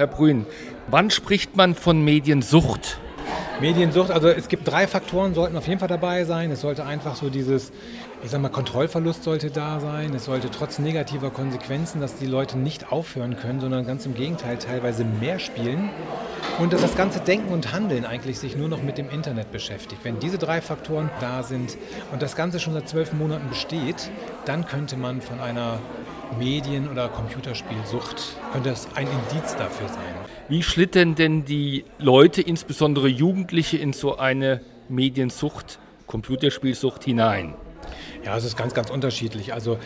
Herr Brün, wann spricht man von Mediensucht? Mediensucht, also es gibt drei Faktoren, sollten auf jeden Fall dabei sein. Es sollte einfach so dieses, ich sag mal, Kontrollverlust sollte da sein. Es sollte trotz negativer Konsequenzen, dass die Leute nicht aufhören können, sondern ganz im Gegenteil teilweise mehr spielen. Und dass das ganze Denken und Handeln eigentlich sich nur noch mit dem Internet beschäftigt. Wenn diese drei Faktoren da sind und das Ganze schon seit zwölf Monaten besteht, dann könnte man von einer Medien- oder Computerspielsucht, könnte das ein Indiz dafür sein. Wie schlittern denn die Leute, insbesondere Jugendliche, in so eine Mediensucht, Computerspielsucht hinein? Ja, es ist ganz, ganz unterschiedlich. Also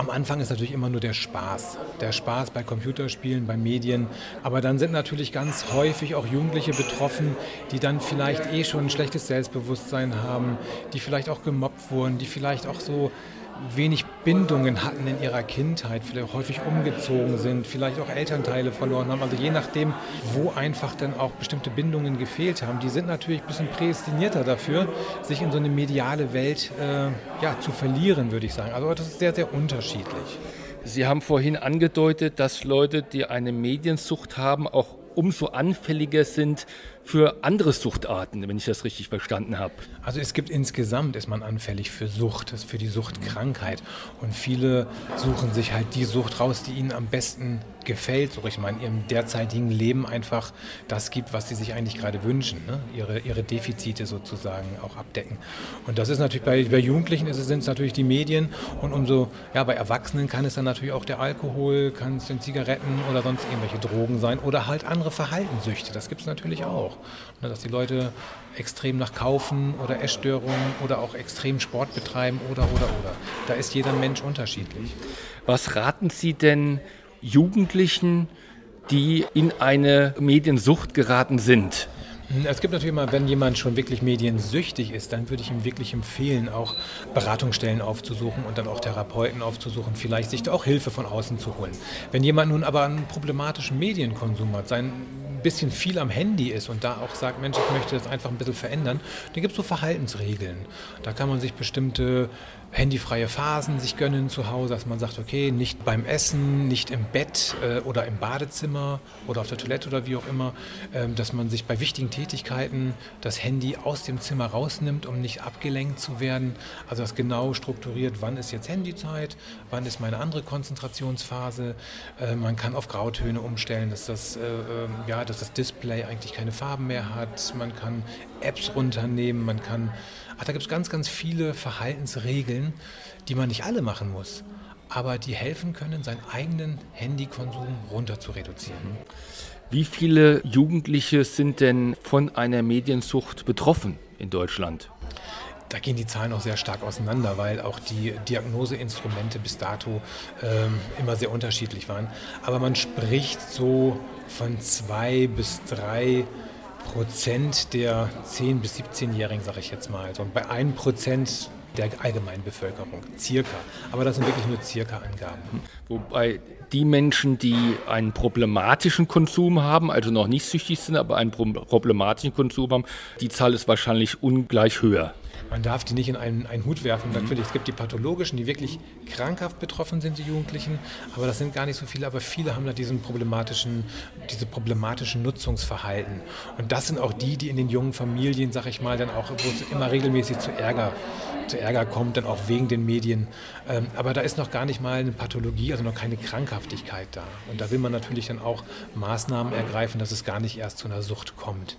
am Anfang ist natürlich immer nur der Spaß. Der Spaß bei Computerspielen, bei Medien. Aber dann sind natürlich ganz häufig auch Jugendliche betroffen, die dann vielleicht eh schon ein schlechtes Selbstbewusstsein haben, die vielleicht auch gemobbt wurden, die vielleicht auch so wenig Bindungen hatten in ihrer Kindheit, vielleicht häufig umgezogen sind, vielleicht auch Elternteile verloren haben. Also je nachdem, wo einfach dann auch bestimmte Bindungen gefehlt haben, die sind natürlich ein bisschen prädestinierter dafür, sich in so eine mediale Welt äh, ja, zu verlieren, würde ich sagen. Also das ist sehr, sehr unterschiedlich. Sie haben vorhin angedeutet, dass Leute, die eine Mediensucht haben, auch umso anfälliger sind für andere Suchtarten, wenn ich das richtig verstanden habe. Also es gibt insgesamt, ist man anfällig für Sucht, für die Suchtkrankheit. Und viele suchen sich halt die Sucht raus, die ihnen am besten gefällt, so ich in ihrem derzeitigen Leben einfach das gibt, was sie sich eigentlich gerade wünschen, ne? ihre, ihre Defizite sozusagen auch abdecken. Und das ist natürlich bei, bei Jugendlichen sind es natürlich die Medien und umso, ja, bei Erwachsenen kann es dann natürlich auch der Alkohol, kann es den Zigaretten oder sonst irgendwelche Drogen sein oder halt andere Verhaltenssüchte. Das gibt es natürlich auch. Ne? Dass die Leute extrem nach Kaufen oder Essstörungen oder auch extrem Sport betreiben oder, oder, oder. Da ist jeder Mensch unterschiedlich. Was raten Sie denn Jugendlichen, die in eine Mediensucht geraten sind? Es gibt natürlich immer, wenn jemand schon wirklich mediensüchtig ist, dann würde ich ihm wirklich empfehlen, auch Beratungsstellen aufzusuchen und dann auch Therapeuten aufzusuchen, vielleicht sich auch Hilfe von außen zu holen. Wenn jemand nun aber einen problematischen Medienkonsum hat, sein bisschen viel am Handy ist und da auch sagt, Mensch, ich möchte das einfach ein bisschen verändern, dann gibt es so Verhaltensregeln. Da kann man sich bestimmte handyfreie Phasen sich gönnen zu Hause, dass man sagt, okay, nicht beim Essen, nicht im Bett äh, oder im Badezimmer oder auf der Toilette oder wie auch immer, äh, dass man sich bei wichtigen Tätigkeiten das Handy aus dem Zimmer rausnimmt, um nicht abgelenkt zu werden. Also das genau strukturiert, wann ist jetzt Handyzeit, wann ist meine andere Konzentrationsphase. Äh, man kann auf Grautöne umstellen, dass das, äh, ähm, ja, dass das Display eigentlich keine Farben mehr hat. Man kann Apps runternehmen, man kann, ach, da gibt es ganz, ganz viele Verhaltensregeln, die man nicht alle machen muss, aber die helfen können, seinen eigenen Handykonsum runter zu reduzieren. Wie viele Jugendliche sind denn von einer Mediensucht betroffen in Deutschland? Da gehen die Zahlen auch sehr stark auseinander, weil auch die Diagnoseinstrumente bis dato ähm, immer sehr unterschiedlich waren. Aber man spricht so von zwei bis drei Prozent der 10- bis 17-Jährigen, sage ich jetzt mal. So bei 1 Prozent der allgemeinen Bevölkerung, circa. Aber das sind wirklich nur circa Angaben. Wobei die Menschen, die einen problematischen Konsum haben, also noch nicht süchtig sind, aber einen problematischen Konsum haben, die Zahl ist wahrscheinlich ungleich höher man darf die nicht in einen, einen Hut werfen. Mhm. Natürlich, es gibt die pathologischen, die wirklich krankhaft betroffen sind, die Jugendlichen, aber das sind gar nicht so viele, aber viele haben da diesen problematischen, diese problematischen Nutzungsverhalten. Und das sind auch die, die in den jungen Familien, sag ich mal, dann auch, wo es immer regelmäßig zu Ärger zu Ärger kommt, dann auch wegen den Medien. Ähm, aber da ist noch gar nicht mal eine Pathologie, also noch keine Krankhaftigkeit da. Und da will man natürlich dann auch Maßnahmen ergreifen, dass es gar nicht erst zu einer Sucht kommt.